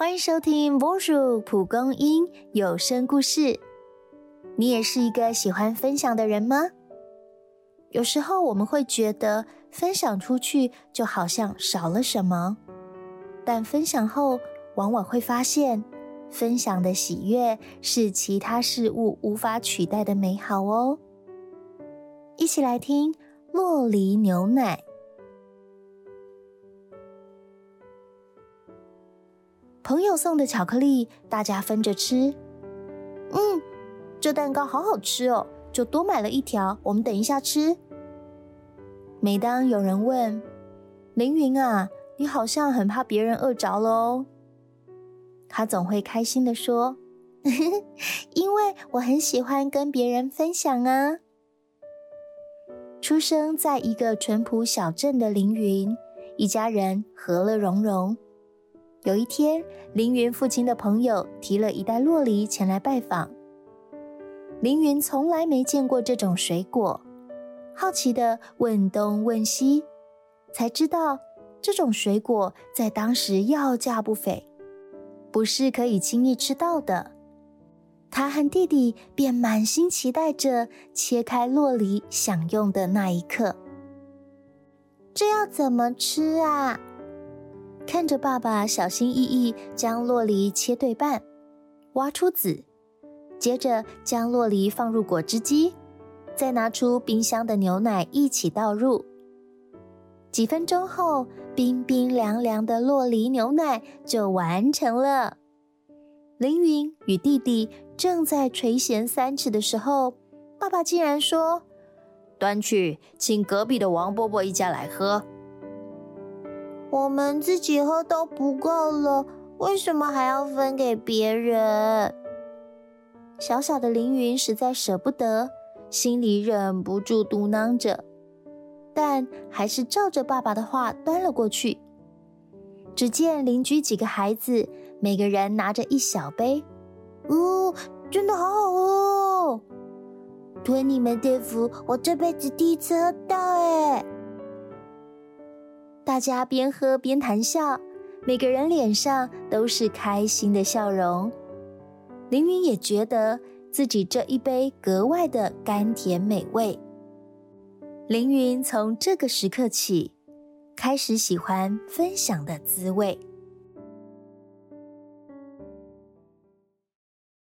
欢迎收听《波叔蒲公英有声故事》。你也是一个喜欢分享的人吗？有时候我们会觉得分享出去就好像少了什么，但分享后往往会发现，分享的喜悦是其他事物无法取代的美好哦。一起来听洛梨牛奶。朋友送的巧克力，大家分着吃。嗯，这蛋糕好好吃哦，就多买了一条。我们等一下吃。每当有人问凌云啊，你好像很怕别人饿着了哦，他总会开心的说：“ 因为我很喜欢跟别人分享啊。”出生在一个淳朴小镇的凌云，一家人和乐融融。有一天，凌云父亲的朋友提了一袋洛梨前来拜访。凌云从来没见过这种水果，好奇的问东问西，才知道这种水果在当时要价不菲，不是可以轻易吃到的。他和弟弟便满心期待着切开洛梨享用的那一刻。这要怎么吃啊？看着爸爸小心翼翼将洛梨切对半，挖出籽，接着将洛梨放入果汁机，再拿出冰箱的牛奶一起倒入。几分钟后，冰冰凉凉的洛梨牛奶就完成了。凌云与弟弟正在垂涎三尺的时候，爸爸竟然说：“端去，请隔壁的王伯伯一家来喝。”我们自己喝都不够了，为什么还要分给别人？小小的凌云实在舍不得，心里忍不住嘟囔着，但还是照着爸爸的话端了过去。只见邻居几个孩子，每个人拿着一小杯，哦，真的好好喝哦！托你们的福，我这辈子第一次喝到，哎。大家边喝边谈笑，每个人脸上都是开心的笑容。凌云也觉得自己这一杯格外的甘甜美味。凌云从这个时刻起，开始喜欢分享的滋味。